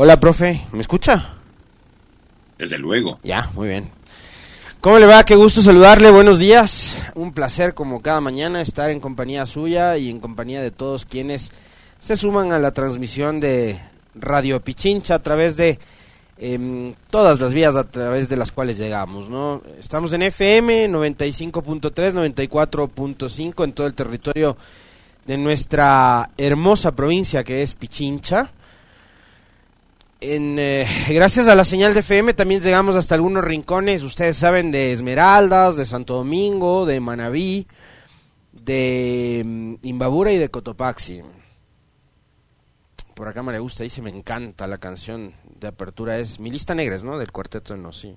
Hola, profe, ¿me escucha? Desde luego. Ya, muy bien. ¿Cómo le va? Qué gusto saludarle, buenos días. Un placer como cada mañana estar en compañía suya y en compañía de todos quienes se suman a la transmisión de Radio Pichincha a través de em, todas las vías a través de las cuales llegamos, ¿no? Estamos en FM 95.3, 94.5 en todo el territorio de nuestra hermosa provincia que es Pichincha. En, eh, gracias a la señal de FM también llegamos hasta algunos rincones, ustedes saben, de Esmeraldas, de Santo Domingo, de Manabí, de mm, Imbabura y de Cotopaxi. Por acá María Gusta dice, me encanta la canción de apertura, es mi lista negra, ¿no? Del cuarteto No, sí.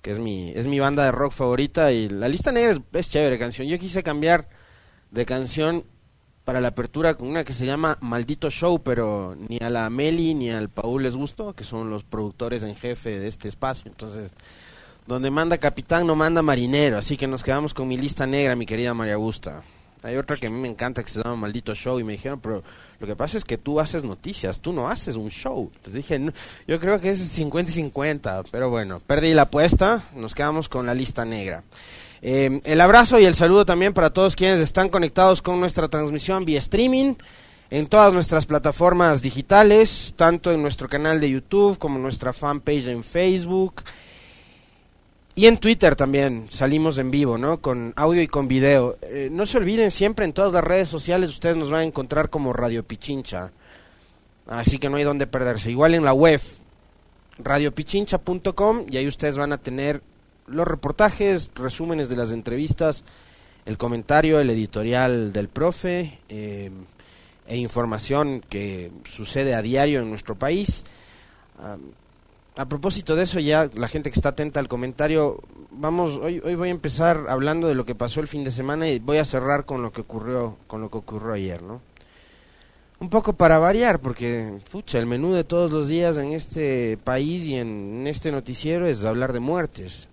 Que es mi, es mi banda de rock favorita y la lista negra es, es chévere canción. Yo quise cambiar de canción para la apertura con una que se llama Maldito Show, pero ni a la Meli ni al Paul les gustó, que son los productores en jefe de este espacio. Entonces, donde manda capitán no manda marinero, así que nos quedamos con mi lista negra, mi querida María Augusta. Hay otra que a mí me encanta que se llama Maldito Show y me dijeron, pero lo que pasa es que tú haces noticias, tú no haces un show. Les dije, no, yo creo que es 50 y 50, pero bueno, perdí la apuesta, nos quedamos con la lista negra. Eh, el abrazo y el saludo también para todos quienes están conectados con nuestra transmisión vía streaming en todas nuestras plataformas digitales, tanto en nuestro canal de YouTube como en nuestra fanpage en Facebook. Y en Twitter también salimos en vivo, ¿no? Con audio y con video. Eh, no se olviden, siempre en todas las redes sociales ustedes nos van a encontrar como Radio Pichincha. Así que no hay donde perderse. Igual en la web, radiopichincha.com, y ahí ustedes van a tener los reportajes, resúmenes de las entrevistas, el comentario, el editorial del profe eh, e información que sucede a diario en nuestro país. Ah, a propósito de eso, ya la gente que está atenta al comentario, vamos, hoy, hoy voy a empezar hablando de lo que pasó el fin de semana y voy a cerrar con lo que ocurrió, con lo que ocurrió ayer, ¿no? Un poco para variar, porque, pucha, el menú de todos los días en este país y en este noticiero es hablar de muertes.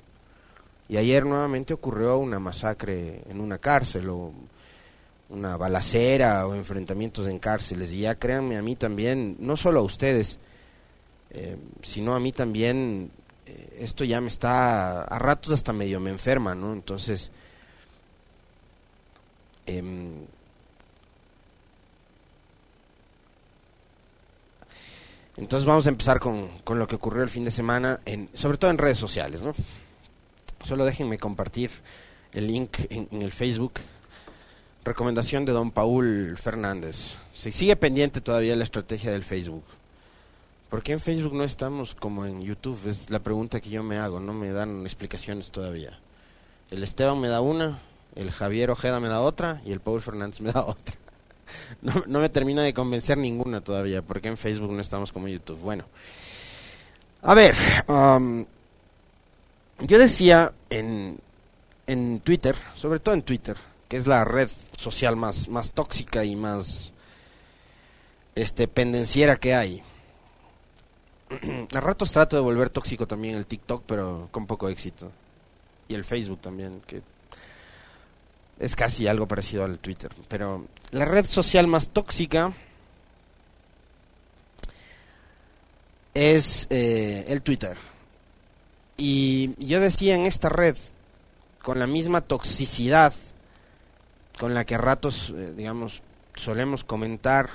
Y ayer nuevamente ocurrió una masacre en una cárcel o una balacera o enfrentamientos en cárceles. Y ya créanme a mí también, no solo a ustedes, eh, sino a mí también, eh, esto ya me está, a ratos hasta medio me enferma, ¿no? Entonces, eh, entonces vamos a empezar con, con lo que ocurrió el fin de semana, en, sobre todo en redes sociales, ¿no? Solo déjenme compartir el link en, el Facebook. Recomendación de don Paul Fernández. Se sigue pendiente todavía la estrategia del Facebook. ¿Por qué en Facebook no estamos como en YouTube? Es la pregunta que yo me hago. No me dan explicaciones todavía. El Esteban me da una, el Javier Ojeda me da otra y el Paul Fernández me da otra. No, no me termina de convencer ninguna todavía. ¿Por qué en Facebook no estamos como en YouTube? Bueno. A ver. Um, yo decía en, en Twitter, sobre todo en Twitter, que es la red social más, más tóxica y más este pendenciera que hay. A ratos trato de volver tóxico también el TikTok, pero con poco éxito. Y el Facebook también, que es casi algo parecido al Twitter. Pero la red social más tóxica es eh, el Twitter. Y yo decía en esta red, con la misma toxicidad con la que a ratos, eh, digamos, solemos comentar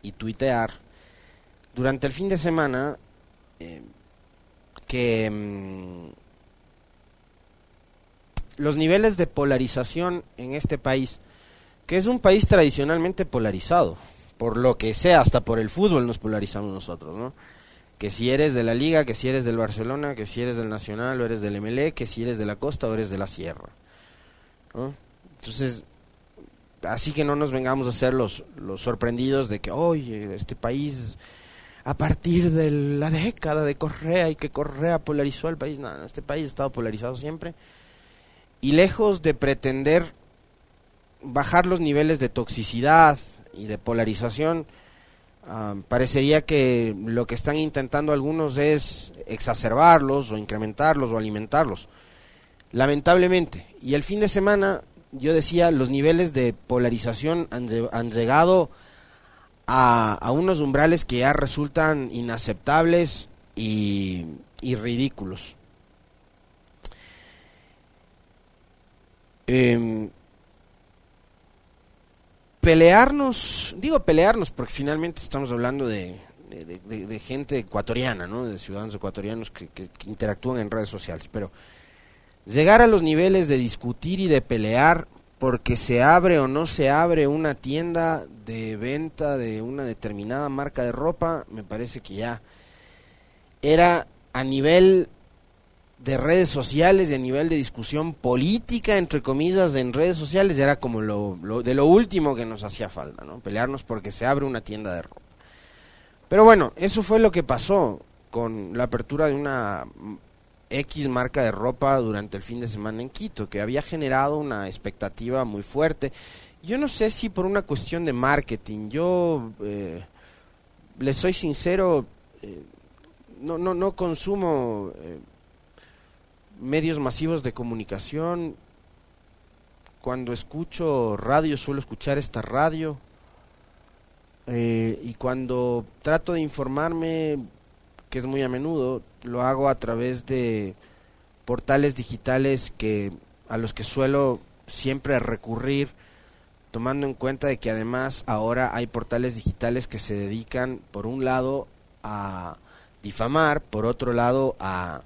y tuitear, durante el fin de semana, eh, que mmm, los niveles de polarización en este país que es un país tradicionalmente polarizado, por lo que sea, hasta por el fútbol nos polarizamos nosotros, ¿no? Que si eres de la Liga, que si eres del Barcelona, que si eres del Nacional o eres del MLE, que si eres de la Costa o eres de la Sierra, ¿no? Entonces, así que no nos vengamos a ser los, los sorprendidos de que, oye, este país a partir de la década de Correa y que Correa polarizó al país. No, este país ha estado polarizado siempre. Y lejos de pretender bajar los niveles de toxicidad y de polarización, ah, parecería que lo que están intentando algunos es exacerbarlos o incrementarlos o alimentarlos. Lamentablemente. Y el fin de semana, yo decía, los niveles de polarización han, llegado a, unos umbrales que ya resultan inaceptables y, ridículos. Em, pelearnos, digo pelearnos porque finalmente estamos hablando de, de, gente ecuatoriana, ¿no? de ciudadanos ecuatorianos que, que, interactúan en redes sociales, pero llegar a los niveles de discutir y de pelear porque se abre o no se abre una tienda de venta de una determinada marca de ropa, me parece que ya era a nivel de redes sociales y a nivel de discusión política, entre comillas, en redes sociales, era como lo, de lo último que nos hacía falta, ¿no? Pelearnos porque se abre una tienda de ropa. Pero bueno, eso fue lo que pasó con la apertura de una X marca de ropa durante el fin de semana en Quito, que había generado una expectativa muy fuerte. Yo no sé si por una cuestión de marketing, yo eh, les soy sincero, eh, no, no, no consumo eh, medios masivos de comunicación. Cuando escucho radio suelo escuchar esta radio. y cuando trato de informarme que es muy a menudo, lo hago a través de portales digitales que a los que suelo siempre recurrir, tomando en cuenta de que además ahora hay portales digitales que se dedican por un lado a difamar, por otro lado a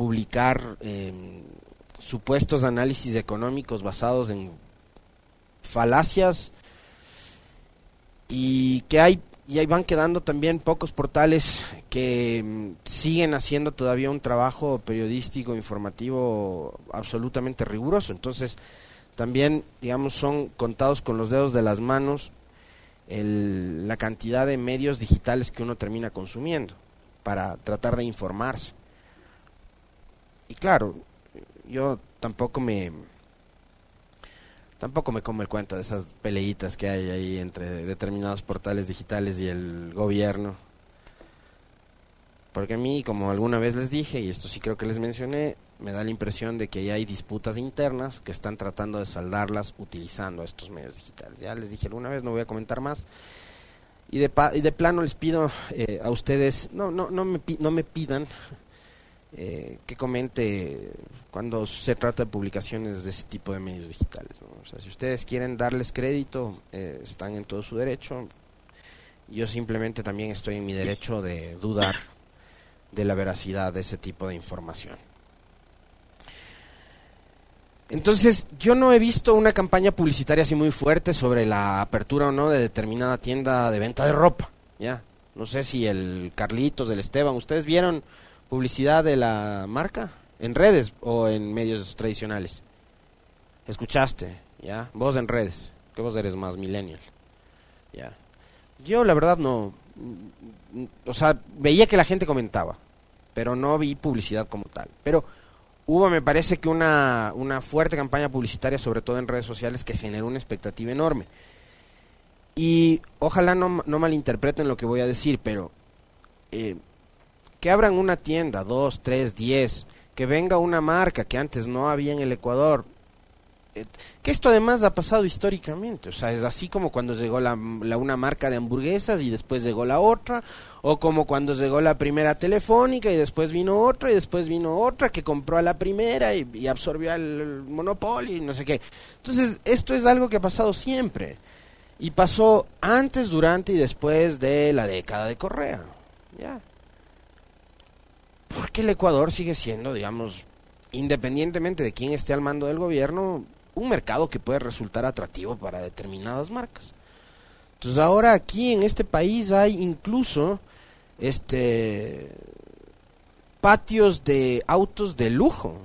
publicar em, supuestos análisis económicos basados en falacias y que hay y ahí van quedando también pocos portales que mm, siguen haciendo todavía un trabajo periodístico, informativo absolutamente riguroso. Entonces, también, digamos, son contados con los dedos de las manos la cantidad de medios digitales que uno termina consumiendo para tratar de informarse. Y claro, yo tampoco me tampoco me como el cuento de esas peleitas que hay ahí entre determinados portales digitales y el gobierno. Porque a mí, como alguna vez les dije, y esto sí creo que les mencioné, me da la impresión de que hay disputas internas que están tratando de saldarlas utilizando estos medios digitales. Ya les dije alguna vez, no voy a comentar más. Y de, y de plano les pido eh, a ustedes, no, no, no, me, no me pidan eh, que comente cuando se trata de publicaciones de ese tipo de medios digitales. O sea, si ustedes quieren darles crédito, eh, están en todo su derecho. Yo simplemente también estoy en mi derecho de dudar de la veracidad de ese tipo de información. Entonces, yo no he visto una campaña publicitaria así muy fuerte sobre la apertura o no de determinada tienda de venta de ropa. Ya, no sé si el Carlitos, del Esteban, ¿ustedes vieron publicidad de la marca en redes o en medios tradicionales. Escuchaste, ¿ya? Vos en redes, que vos eres más millennial. Ya. Yo la verdad no o sea, veía que la gente comentaba, pero no vi publicidad como tal. Pero hubo, me parece que una, una fuerte campaña publicitaria, sobre todo en redes sociales, que generó una expectativa enorme. Y ojalá no, no malinterpreten lo que voy a decir, pero eh, que abran una tienda, dos, tres, diez, que venga una marca que antes no había en el Ecuador. Eh, que esto además ha pasado históricamente, o sea, es así como cuando llegó la, una marca de hamburguesas y después llegó la otra, o como cuando llegó la primera telefónica y después vino otra y después vino otra que compró a la primera y, absorbió al monopolio y no sé qué. Entonces, esto es algo que ha pasado siempre y pasó antes, durante y después de la década de Correa. Ya el Ecuador sigue siendo, digamos, independientemente de quién esté al mando del gobierno, un mercado que puede resultar atractivo para determinadas marcas. Entonces ahora aquí en este país hay incluso este patios de autos de lujo.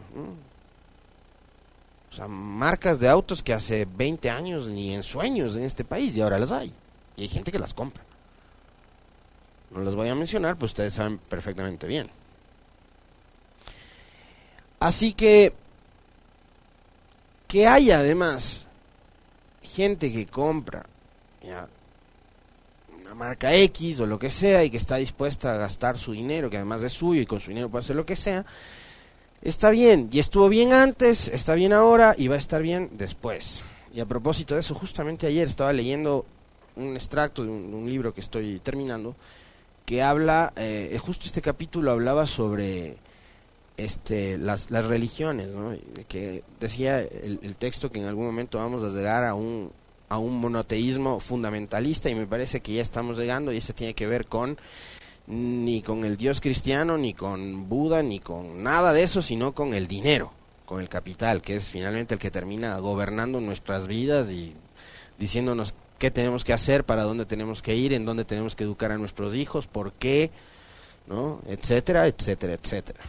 O sea, marcas de autos que hace 20 años ni en sueños en este país y ahora las hay. Y hay gente que las compra. No las voy a mencionar, pues ustedes saben perfectamente bien. Así que que haya además gente que compra una marca X o lo que sea y que está dispuesta a gastar su dinero, que además es suyo y con su dinero puede hacer lo que sea, está bien. Y estuvo bien antes, está bien ahora y va a estar bien después. Y a propósito de eso, justamente ayer estaba leyendo un extracto de un, libro que estoy terminando que habla, eh, justo este capítulo hablaba sobre este, las, las religiones, ¿no? que decía el, texto que en algún momento vamos a llegar a un, a un monoteísmo fundamentalista y me parece que ya estamos llegando y eso tiene que ver con ni con el Dios cristiano, ni con Buda, ni con nada de eso, sino con el dinero, con el capital, que es finalmente el que termina gobernando nuestras vidas y diciéndonos qué tenemos que hacer, para dónde tenemos que ir, en dónde tenemos que educar a nuestros hijos, por qué, ¿no? etcétera, etcétera, etcétera.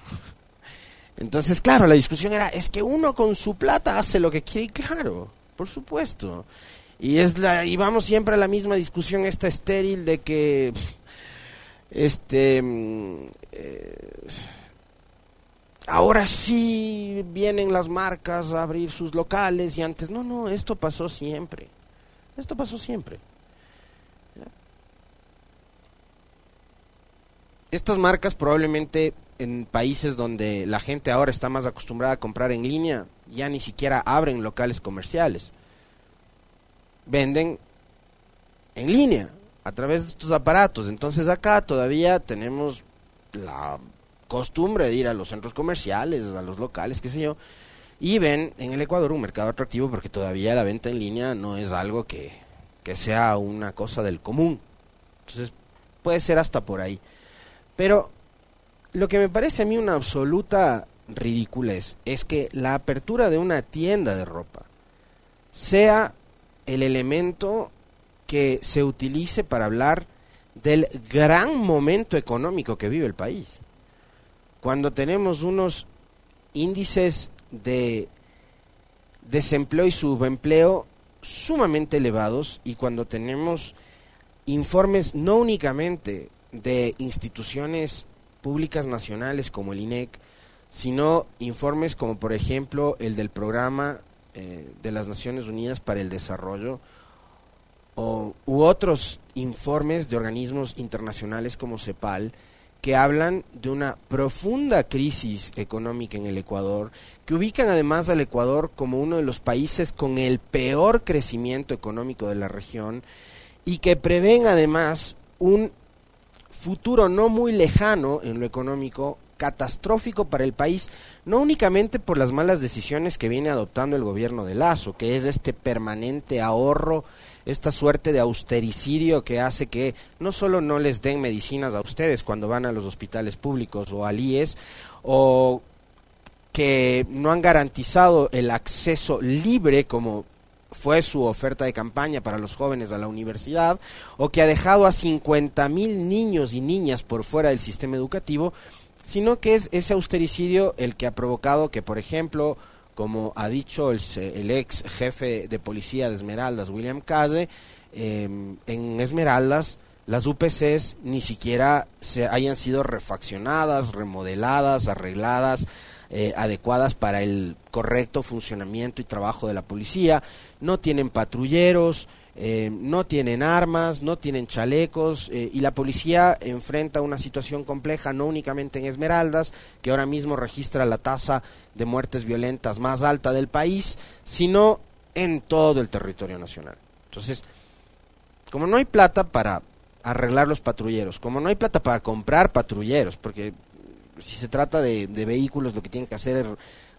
Entonces, claro, la discusión era, es que uno con su plata hace lo que quiere, claro, por supuesto. Y es la y vamos siempre a la misma discusión esta estéril de que este mm, eh, ahora sí vienen las marcas a abrir sus locales y antes no, no, esto pasó siempre. Esto pasó siempre. Estas marcas probablemente en países donde la gente ahora está más acostumbrada a comprar en línea, ya ni siquiera abren locales comerciales. Venden en línea a través de estos aparatos. Entonces acá todavía tenemos la costumbre de ir a los centros comerciales, a los locales, qué sé yo, y ven en el Ecuador un mercado atractivo porque todavía la venta en línea no es algo que, que sea una cosa del común. Entonces puede ser hasta por ahí. Pero lo que me parece a mí una absoluta ridiculez es que la apertura de una tienda de ropa sea el elemento que se utilice para hablar del gran momento económico que vive el país. Cuando tenemos unos índices de desempleo y subempleo sumamente elevados y cuando tenemos informes no únicamente de instituciones públicas nacionales como el INEC, sino informes como por ejemplo el del Programa eh, de las Naciones Unidas para el Desarrollo o, u otros informes de organismos internacionales como CEPAL que hablan de una profunda crisis económica en el Ecuador, que ubican además al Ecuador como uno de los países con el peor crecimiento económico de la región y que prevén además un futuro no muy lejano en lo económico catastrófico para el país, no únicamente por las malas decisiones que viene adoptando el gobierno de Lazo, que es este permanente ahorro, esta suerte de austericidio que hace que no solo no les den medicinas a ustedes cuando van a los hospitales públicos o al IES, o que no han garantizado el acceso libre como fue su oferta de campaña para los jóvenes a la universidad, o que ha dejado a 50 mil niños y niñas por fuera del sistema educativo, sino que es ese austericidio el que ha provocado que, por ejemplo, como ha dicho el, ex jefe de policía de Esmeraldas, William Case, em, en Esmeraldas las UPCs ni siquiera se hayan sido refaccionadas, remodeladas, arregladas, eh, adecuadas para el correcto funcionamiento y trabajo de la policía, no tienen patrulleros, eh, no tienen armas, no tienen chalecos eh, y la policía enfrenta una situación compleja no únicamente en Esmeraldas, que ahora mismo registra la tasa de muertes violentas más alta del país, sino en todo el territorio nacional. Entonces, como no hay plata para arreglar los patrulleros, como no hay plata para comprar patrulleros, porque si se trata de, vehículos, lo que tienen que hacer es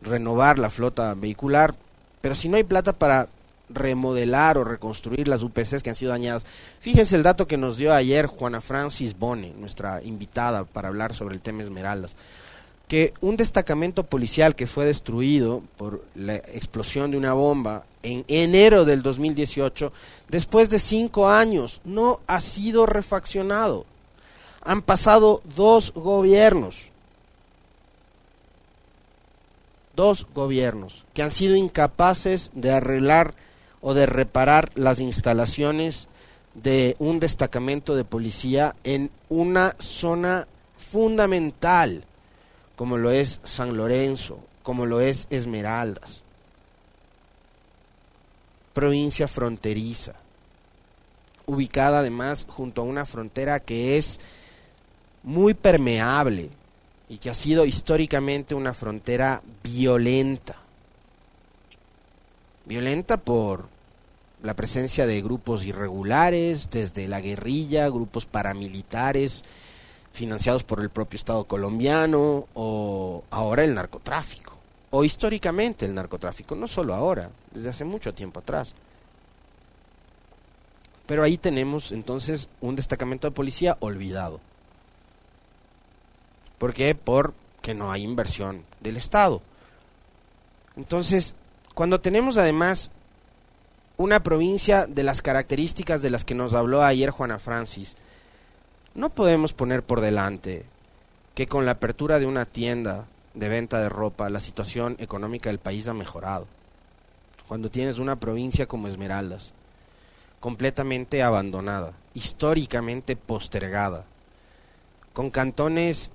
renovar la flota vehicular, pero si no hay plata para remodelar o reconstruir las UPCs que han sido dañadas. Fíjense el dato que nos dio ayer Juana Francis Bone, nuestra invitada para hablar sobre el tema Esmeraldas. que un destacamento policial que fue destruido por la explosión de una bomba en enero del 2018, después de cinco años, no ha sido refaccionado. Han pasado dos gobiernos, dos gobiernos, que han sido incapaces de arreglar o de reparar las instalaciones de un destacamento de policía en una zona fundamental como lo es San Lorenzo, como lo es Esmeraldas. Provincia fronteriza, ubicada además junto a una frontera que es muy permeable y que ha sido históricamente una frontera violenta. Violenta por la presencia de grupos irregulares, desde la guerrilla, grupos paramilitares, financiados por el propio Estado colombiano o ahora el narcotráfico, o históricamente el narcotráfico, no solo ahora, desde hace mucho tiempo atrás. Pero ahí tenemos entonces un destacamento de policía olvidado. ¿Por qué? Porque no hay inversión del Estado. Entonces, cuando tenemos además una provincia de las características de las que nos habló ayer Juana Francis, no podemos poner por delante que con la apertura de una tienda de venta de ropa la situación económica del país ha mejorado. Cuando tienes una provincia como Esmeraldas, completamente abandonada, históricamente postergada, con cantones,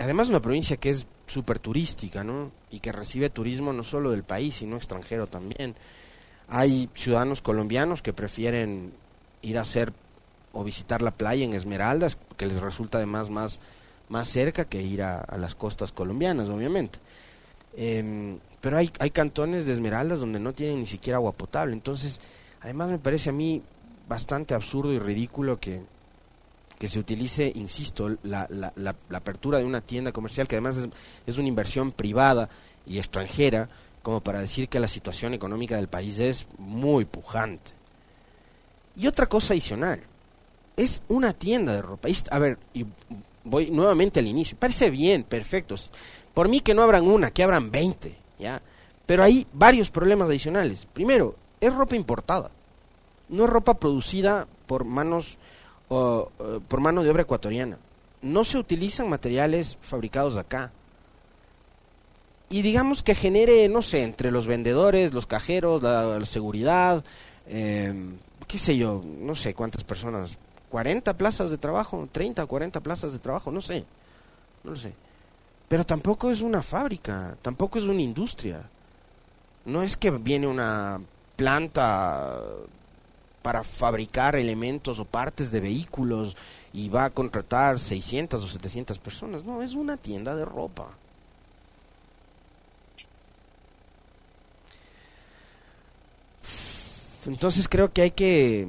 además una provincia que es súper turística, ¿no? Y que recibe turismo no solo del país, sino extranjero también. Hay ciudadanos colombianos que prefieren ir a hacer o visitar la playa en Esmeraldas, que les resulta además más, más cerca que ir a, las costas colombianas, obviamente. Em, pero hay, hay cantones de Esmeraldas donde no tienen ni siquiera agua potable. Entonces, además me parece a mí bastante absurdo y ridículo que, que se utilice, insisto, la, la, la, apertura de una tienda comercial, que además es, es, una inversión privada y extranjera, como para decir que la situación económica del país es muy pujante. Y otra cosa adicional, es una tienda de ropa. A ver, y voy nuevamente al inicio. Parece bien, perfecto. Por mí que no abran una, que abran 20, ¿ya? Pero hay varios problemas adicionales. Primero, es ropa importada. No es ropa producida por manos por mano de obra ecuatoriana. No se utilizan materiales fabricados acá. Y digamos que genere, no sé, entre los vendedores, los cajeros, la, seguridad, eh, qué sé yo, no sé cuántas personas 40 plazas de trabajo, 30 o 40 plazas de trabajo, no sé, no lo sé. Pero tampoco es una fábrica, tampoco es una industria. No es que viene una planta para fabricar elementos o partes de vehículos y va a contratar 600 o 700 personas. No, es una tienda de ropa. Entonces creo que hay que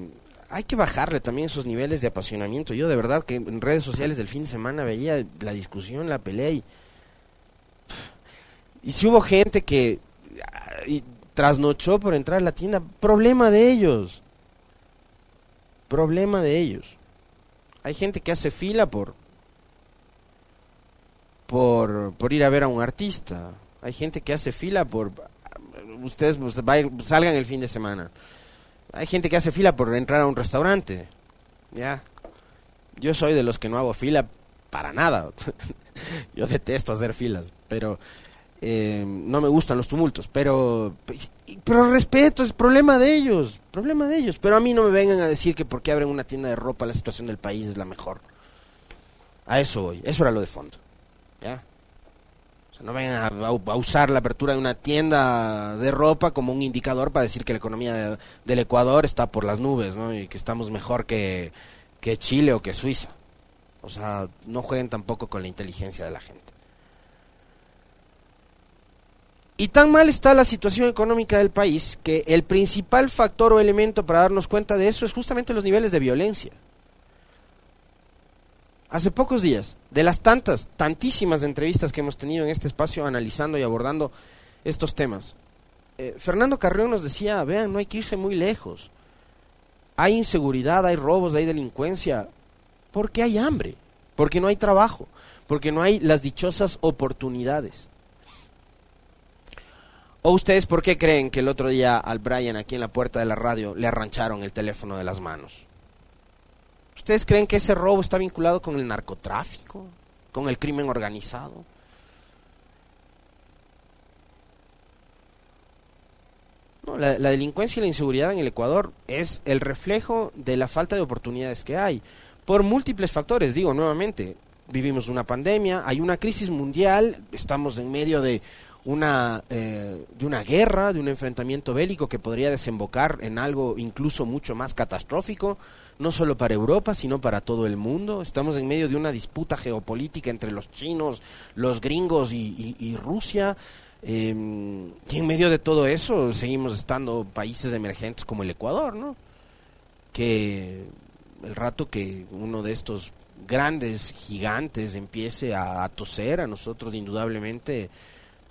hay que bajarle también esos niveles de apasionamiento. Yo de verdad que en redes sociales del fin de semana veía la discusión, la pelea y, y si hubo gente que y trasnochó por entrar a la tienda, problema de ellos. Problema de ellos. Hay gente que hace fila por por, ir a ver a un artista. Hay gente que hace fila por ustedes pues, salgan el fin de semana hay gente que hace fila por entrar a un restaurante. Ya. Yo soy de los que no hago fila para nada. Yo detesto hacer filas, pero eh, no me gustan los tumultos. Pero, pero respeto, es problema de ellos, problema de ellos. Pero a mí no me vengan a decir que porque abren una tienda de ropa la situación del país es la mejor. A eso voy, eso era lo de fondo. ¿Ya? no vengan a, usar la apertura de una tienda de ropa como un indicador para decir que la economía del Ecuador está por las nubes, ¿no? Y que estamos mejor que, que Chile o que Suiza. O sea, no jueguen tampoco con la inteligencia de la gente. Y tan mal está la situación económica del país que el principal factor o elemento para darnos cuenta de eso es justamente los niveles de violencia hace pocos días, de las tantas, tantísimas entrevistas que hemos tenido en este espacio analizando y abordando estos temas, eh, Fernando Carrión nos decía, vean, no hay que irse muy lejos. Hay inseguridad, hay robos, hay delincuencia, porque hay hambre, porque no hay trabajo, porque no hay las dichosas oportunidades. ¿O ustedes por qué creen que el otro día al Brian aquí en la puerta de la radio le arrancharon el teléfono de las manos? ¿Ustedes creen que ese robo está vinculado con el narcotráfico, con el crimen organizado? la, delincuencia y la inseguridad en el Ecuador es el reflejo de la falta de oportunidades que hay, por múltiples factores, digo nuevamente, vivimos una pandemia, hay una crisis mundial, estamos en medio de una, eh, de una guerra, de un enfrentamiento bélico que podría desembocar en algo incluso mucho más catastrófico, no solo para Europa, sino para todo el mundo. Estamos en medio de una disputa geopolítica entre los chinos, los gringos y Rusia. Em, y en medio de todo eso seguimos estando países emergentes como el Ecuador, ¿no? Que el rato que uno de estos grandes gigantes empiece a, toser, a nosotros indudablemente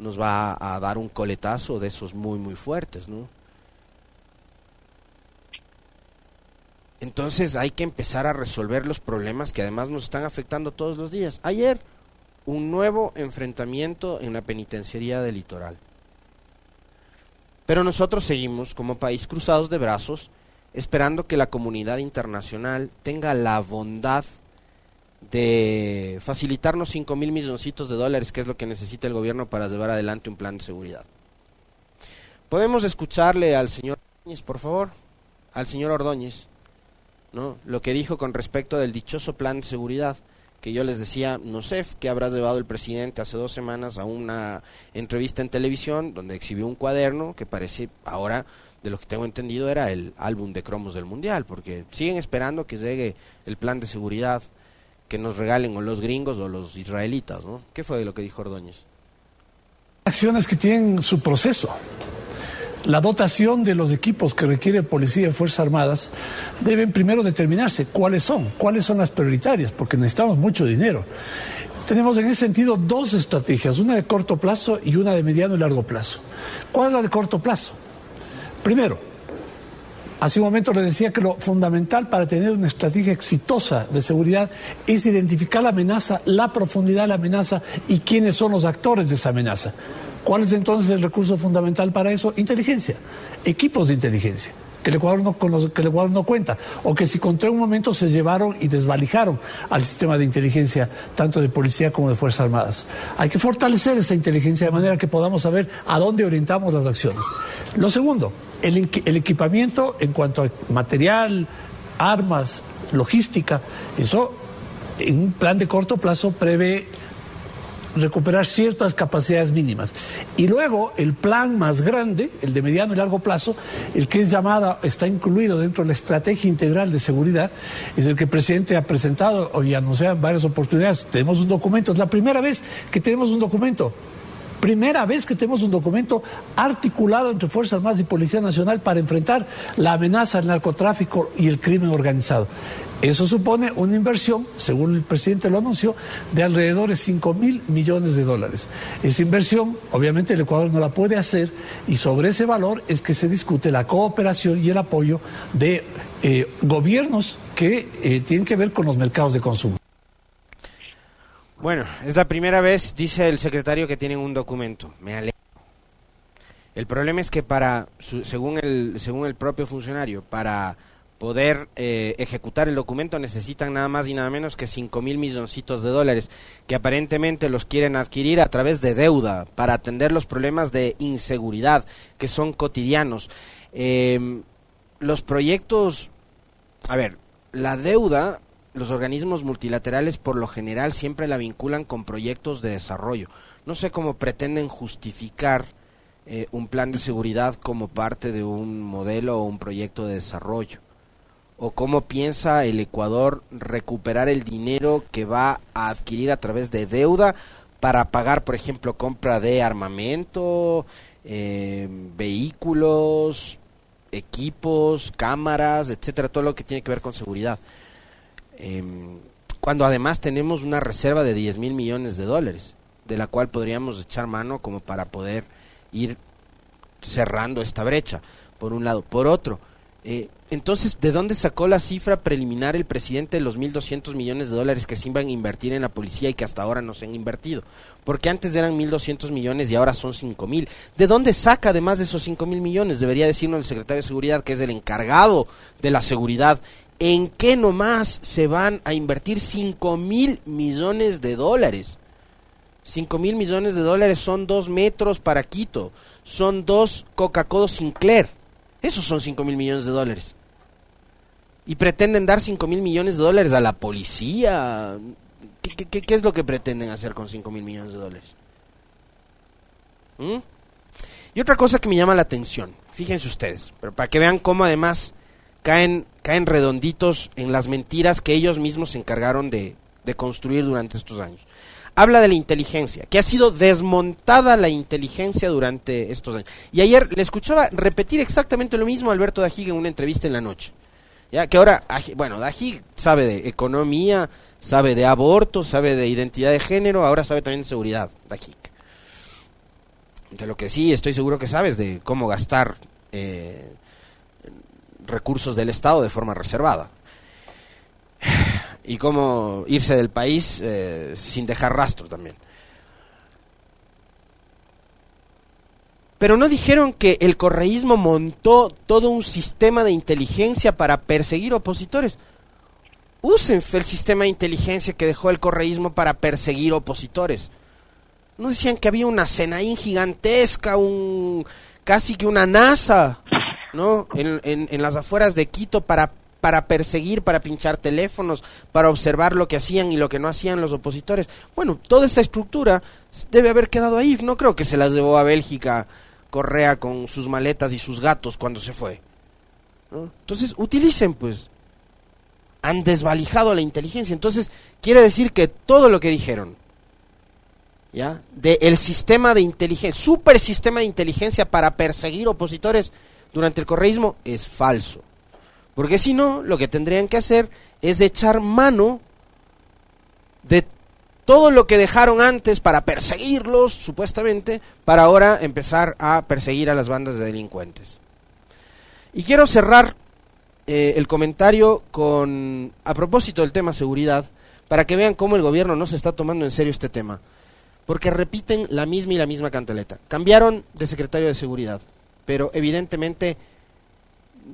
nos va a, dar un coletazo de esos muy, muy fuertes, ¿no? Entonces hay que empezar a resolver los problemas que además nos están afectando todos los días. Ayer un nuevo enfrentamiento en la penitenciaría del litoral. Pero nosotros seguimos como país cruzados de brazos, esperando que la comunidad internacional tenga la bondad de facilitarnos 5 mil milloncitos de dólares, que es lo que necesita el gobierno para llevar adelante un plan de seguridad. Podemos escucharle al señor Ordóñez, por favor, al señor Ordóñez, ¿no? lo que dijo con respecto del dichoso plan de seguridad que yo les decía, no sé, que habrá llevado el presidente hace dos semanas a una entrevista en televisión donde exhibió un cuaderno que parece ahora, de lo que tengo entendido, era el álbum de cromos del Mundial, porque siguen esperando que llegue el plan de seguridad que nos regalen o los gringos o los israelitas, ¿no? ¿Qué fue lo que dijo Ordóñez? Acciones que tienen su proceso. La dotación de los equipos que requiere Policía y Fuerzas Armadas deben primero determinarse cuáles son, cuáles son las prioritarias, porque necesitamos mucho dinero. Tenemos en ese sentido dos estrategias, una de corto plazo y una de mediano y largo plazo. ¿Cuál es la de corto plazo? Primero, hace un momento le decía que lo fundamental para tener una estrategia exitosa de seguridad es identificar la amenaza, la profundidad de la amenaza y quiénes son los actores de esa amenaza. ¿Cuál es entonces el recurso fundamental para eso? Inteligencia, equipos de inteligencia. Que el, Ecuador no, con que el Ecuador no cuenta, o que si contó en un momento se llevaron y desvalijaron al sistema de inteligencia, tanto de policía como de Fuerzas Armadas. Hay que fortalecer esa inteligencia de manera que podamos saber a dónde orientamos las acciones. Lo segundo, el, equipamiento en cuanto a material, armas, logística, eso en un plan de corto plazo prevé recuperar ciertas capacidades mínimas. Y luego el plan más grande, el de mediano y largo plazo, el que es llamada, está incluido dentro de la estrategia integral de seguridad, es el que el presidente ha presentado y anunciado en varias oportunidades. Tenemos un documento, es la primera vez que tenemos un documento. Primera vez que tenemos un documento articulado entre Fuerzas Armadas y Policía Nacional para enfrentar la amenaza del narcotráfico y el crimen organizado. Eso supone una inversión, según el presidente lo anunció, de alrededor de 5 mil millones de dólares. Esa inversión, obviamente, el Ecuador no la puede hacer y sobre ese valor es que se discute la cooperación y el apoyo de eh, gobiernos que eh, tienen que ver con los mercados de consumo. Bueno, es la primera vez, dice el secretario, que tienen un documento. Me alegro. El problema es que para, según el, según el propio funcionario, para poder eh, ejecutar el documento necesitan nada más y nada menos que 5 mil milloncitos de dólares, que aparentemente los quieren adquirir a través de deuda para atender los problemas de inseguridad que son cotidianos. Em, los proyectos, a ver, la deuda, los organismos multilaterales por lo general siempre la vinculan con proyectos de desarrollo. No sé cómo pretenden justificar eh, un plan de seguridad como parte de un modelo o un proyecto de desarrollo o cómo piensa el Ecuador recuperar el dinero que va a adquirir a través de deuda para pagar, por ejemplo, compra de armamento, eh, vehículos, equipos, cámaras, etcétera, todo lo que tiene que ver con seguridad. Em, cuando además tenemos una reserva de 10 mil millones de dólares, de la cual podríamos echar mano como para poder ir cerrando esta brecha, por un lado. Por otro, eh, entonces, ¿de dónde sacó la cifra preliminar el presidente de los 1.200 millones de dólares que se iban a invertir en la policía y que hasta ahora no se han invertido? Porque antes eran 1.200 millones y ahora son 5.000. ¿De dónde saca además de esos 5.000 millones? Debería decirnos el secretario de Seguridad, que es el encargado de la seguridad. ¿En qué nomás se van a invertir 5.000 millones de dólares? 5 mil millones de dólares son dos metros para Quito, son dos Coca-Cola Sinclair. Esos son 5 mil millones de dólares y pretenden dar 5 mil millones de dólares a la policía. ¿Qué, qué, qué es lo que pretenden hacer con 5 mil millones de dólares? ¿Mm? Y otra cosa que me llama la atención, fíjense ustedes, pero para que vean cómo además caen, caen redonditos en las mentiras que ellos mismos se encargaron de, de construir durante estos años. Habla de la inteligencia, que ha sido desmontada la inteligencia durante estos años. Y ayer le escuchaba repetir exactamente lo mismo a Alberto Dajig en una entrevista en la noche. Ya que ahora, bueno, Dají sabe de economía, sabe de aborto, sabe de identidad de género, ahora sabe también de seguridad, Dají. De lo que sí estoy seguro que sabes de cómo gastar eh, recursos del Estado de forma reservada. Y cómo irse del país eh, sin dejar rastro también. Pero no dijeron que el correísmo montó todo un sistema de inteligencia para perseguir opositores. Usen el sistema de inteligencia que dejó el correísmo para perseguir opositores. No decían que había una Senaín gigantesca, un casi que una NASA, ¿no? En, en las afueras de Quito para para perseguir, para pinchar teléfonos, para observar lo que hacían y lo que no hacían los opositores. Bueno, toda esta estructura debe haber quedado ahí. No creo que se las llevó a Bélgica Correa con sus maletas y sus gatos cuando se fue. Entonces, utilicen pues. Han desvalijado la inteligencia. Entonces, quiere decir que todo lo que dijeron, ¿ya? De el sistema de inteligencia, super sistema de inteligencia para perseguir opositores durante el correísmo es falso. Porque si no, lo que tendrían que hacer es echar mano de todo lo que dejaron antes para perseguirlos, supuestamente, para ahora empezar a perseguir a las bandas de delincuentes. Y quiero cerrar eh, el comentario con, a propósito del tema seguridad, para que vean cómo el gobierno no se está tomando en serio este tema. Porque repiten la misma y la misma cantaleta. Cambiaron de secretario de seguridad, pero evidentemente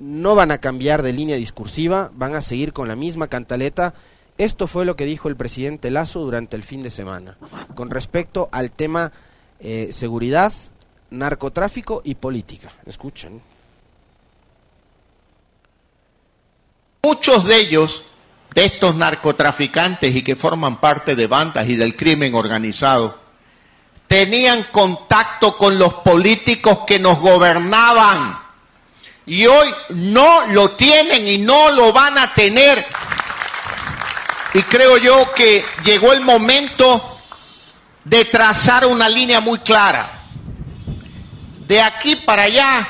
no van a cambiar de línea discursiva, van a seguir con la misma cantaleta esto fue lo que dijo el presidente Lazo durante el fin de semana con respecto al tema eh, seguridad, narcotráfico y política. Escuchen. Muchos de ellos, de estos narcotraficantes y que forman parte de bandas y del crimen organizado, tenían contacto con los políticos que nos gobernaban y hoy no lo tienen y no lo van a tener y creo yo que llegó el momento de trazar una línea muy clara. De aquí para allá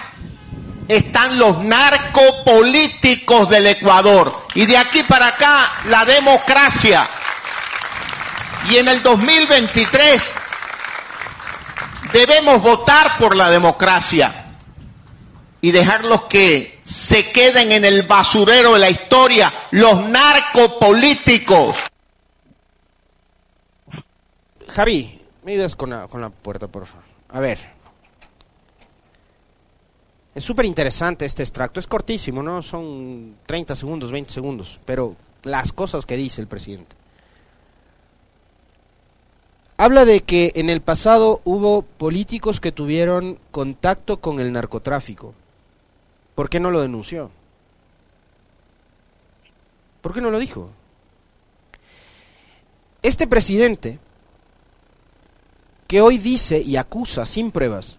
están los narcopolíticos del Ecuador. Y de aquí para acá la democracia. Y en el 2023 debemos votar por la democracia y dejarlos que se queden en el basurero de la historia los narcopolíticos. Javi, me ayudas con la, con la puerta, por favor. A ver. Es súper interesante este extracto. Es cortísimo, ¿no? Son 30 segundos, 20 segundos. Pero las cosas que dice el presidente. Habla de que en el pasado hubo políticos que tuvieron contacto con el narcotráfico ¿Por qué no lo denunció? ¿Por qué no lo dijo? Este presidente, que hoy dice y acusa sin pruebas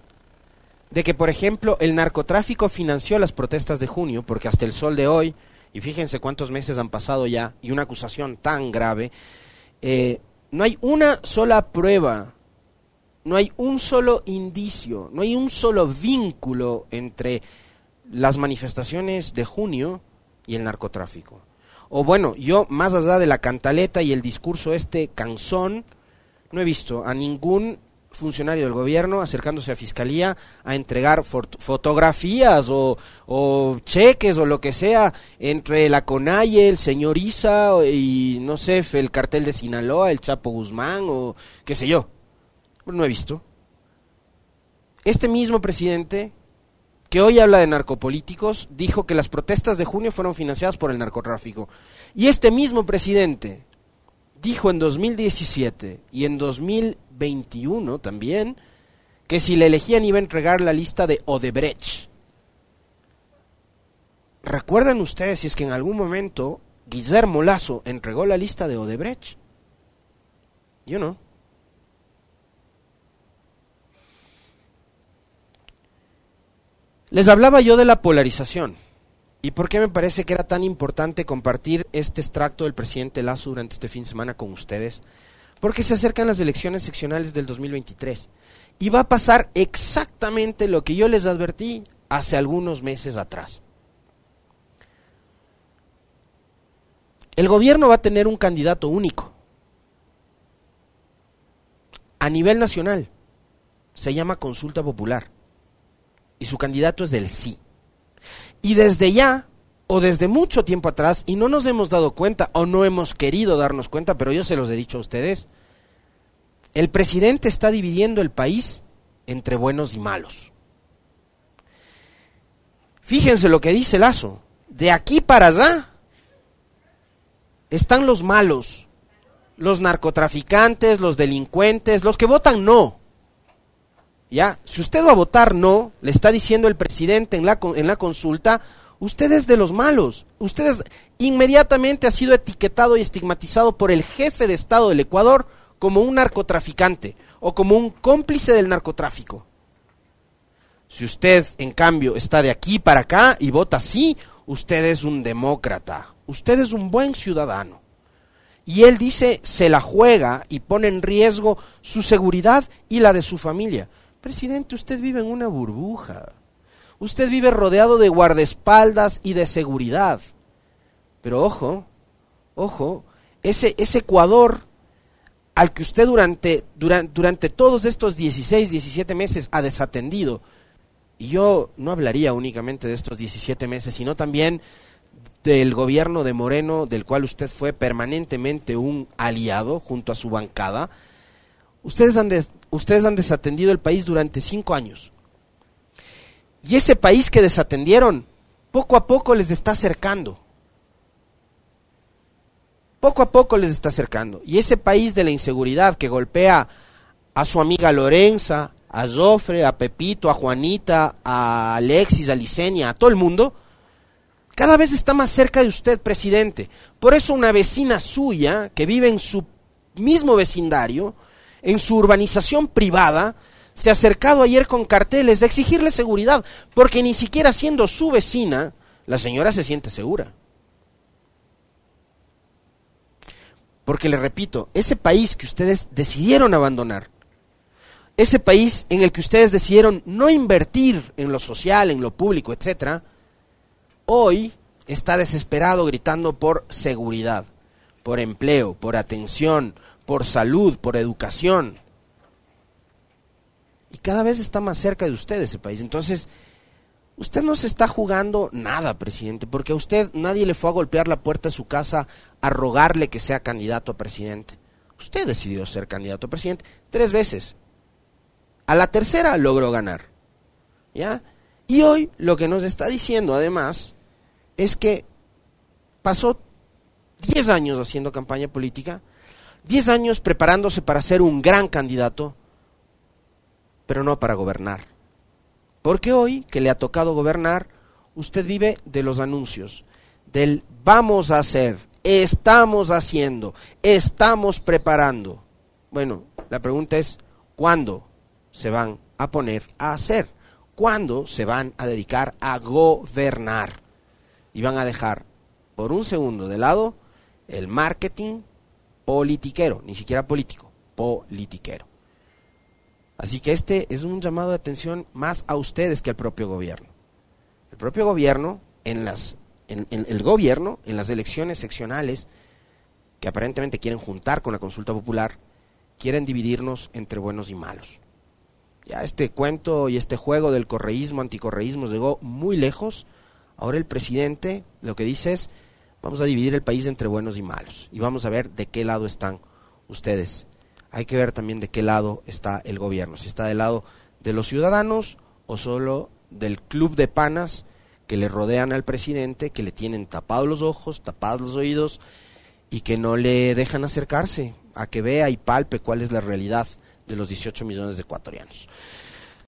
de que, por ejemplo, el narcotráfico financió las protestas de junio, porque hasta el sol de hoy, y fíjense cuántos meses han pasado ya, y una acusación tan grave, eh, no hay una sola prueba, no hay un solo indicio, no hay un solo vínculo entre las manifestaciones de junio y el narcotráfico. O bueno, yo más allá de la cantaleta y el discurso este canzón, no he visto a ningún funcionario del gobierno acercándose a fiscalía a entregar fotografías o, cheques o lo que sea entre la Conalle, el señor Isa y no sé, el cartel de Sinaloa, el Chapo Guzmán o qué sé yo. No he visto. Este mismo presidente que hoy habla de narcopolíticos, dijo que las protestas de junio fueron financiadas por el narcotráfico. Y este mismo presidente dijo en 2017 y en 2021 también que si le elegían iba a entregar la lista de Odebrecht. ¿Recuerdan ustedes si es que en algún momento Guillermo Lazo entregó la lista de Odebrecht? Yo no. Les hablaba yo de la polarización. ¿Y por qué me parece que era tan importante compartir este extracto del presidente Lazo durante este fin de semana con ustedes? Porque se acercan las elecciones seccionales del 2023. Y va a pasar exactamente lo que yo les advertí hace algunos meses atrás. El gobierno va a tener un candidato único. A nivel nacional. Se llama consulta popular y su candidato es del sí. Y desde ya, o desde mucho tiempo atrás, y no nos hemos dado cuenta, o no hemos querido darnos cuenta, pero yo se los he dicho a ustedes, el presidente está dividiendo el país entre buenos y malos. Fíjense lo que dice Lazo. De aquí para allá están los malos, los narcotraficantes, los delincuentes, los que votan no. ¿Ya? Si usted va a votar no, le está diciendo el presidente en la, en la consulta, usted es de los malos. Usted inmediatamente ha sido etiquetado y estigmatizado por el jefe de Estado del Ecuador como un narcotraficante o como un cómplice del narcotráfico. Si usted, en cambio, está de aquí para acá y vota sí, usted es un demócrata, usted es un buen ciudadano. Y él dice, se la juega y pone en riesgo su seguridad y la de su familia. Presidente, usted vive en una burbuja. Usted vive rodeado de guardaespaldas y de seguridad. Pero ojo, ojo, ese, Ecuador al que usted durante, durante, durante todos estos 16, 17 meses ha desatendido, y yo no hablaría únicamente de estos 17 meses, sino también del gobierno de Moreno, del cual usted fue permanentemente un aliado junto a su bancada, ustedes han, ustedes han desatendido el país durante cinco años. Y ese país que desatendieron, poco a poco les está acercando. Poco a poco les está acercando. Y ese país de la inseguridad que golpea a su amiga Lorenza, a Jofre, a Pepito, a Juanita, a Alexis, a Licenia, a todo el mundo, cada vez está más cerca de usted, presidente. Por eso una vecina suya, que vive en su mismo vecindario, en su urbanización privada, se ha acercado ayer con carteles de exigirle seguridad, porque ni siquiera siendo su vecina, la señora se siente segura. Porque le repito, ese país que ustedes decidieron abandonar, ese país en el que ustedes decidieron no invertir en lo social, en lo público, etcétera, hoy está desesperado gritando por seguridad, por empleo, por atención, por salud, por educación. Y cada vez está más cerca de usted ese país. Entonces, usted no se está jugando nada, presidente, porque a usted nadie le fue a golpear la puerta de su casa a rogarle que sea candidato a presidente. Usted decidió ser candidato a presidente tres veces. A la tercera logró ganar. ¿Ya? Y hoy lo que nos está diciendo además es que pasó 10 años haciendo campaña política 10 años preparándose para ser un gran candidato, pero no para gobernar. Porque hoy, que le ha tocado gobernar, usted vive de los anuncios, del vamos a hacer, estamos haciendo, estamos preparando. Bueno, la pregunta es, ¿cuándo se van a poner a hacer? ¿Cuándo se van a dedicar a gobernar? Y van a dejar por un segundo de lado el marketing, politiquero, ni siquiera político, politiquero. Así que este es un llamado de atención más a ustedes que al propio gobierno. El propio gobierno, en, las, el gobierno, en las elecciones seccionales, que aparentemente quieren juntar con la consulta popular, quieren dividirnos entre buenos y malos. Ya este cuento y este juego del correísmo, anticorreísmo llegó muy lejos. Ahora el presidente lo que dice es, vamos a dividir el país entre buenos y malos y vamos a ver de qué lado están ustedes. Hay que ver también de qué lado está el gobierno, si está del lado de los ciudadanos o solo del club de panas que le rodean al presidente, que le tienen tapados los ojos, tapados los oídos y que no le dejan acercarse a que vea y palpe cuál es la realidad de los 18 millones de ecuatorianos.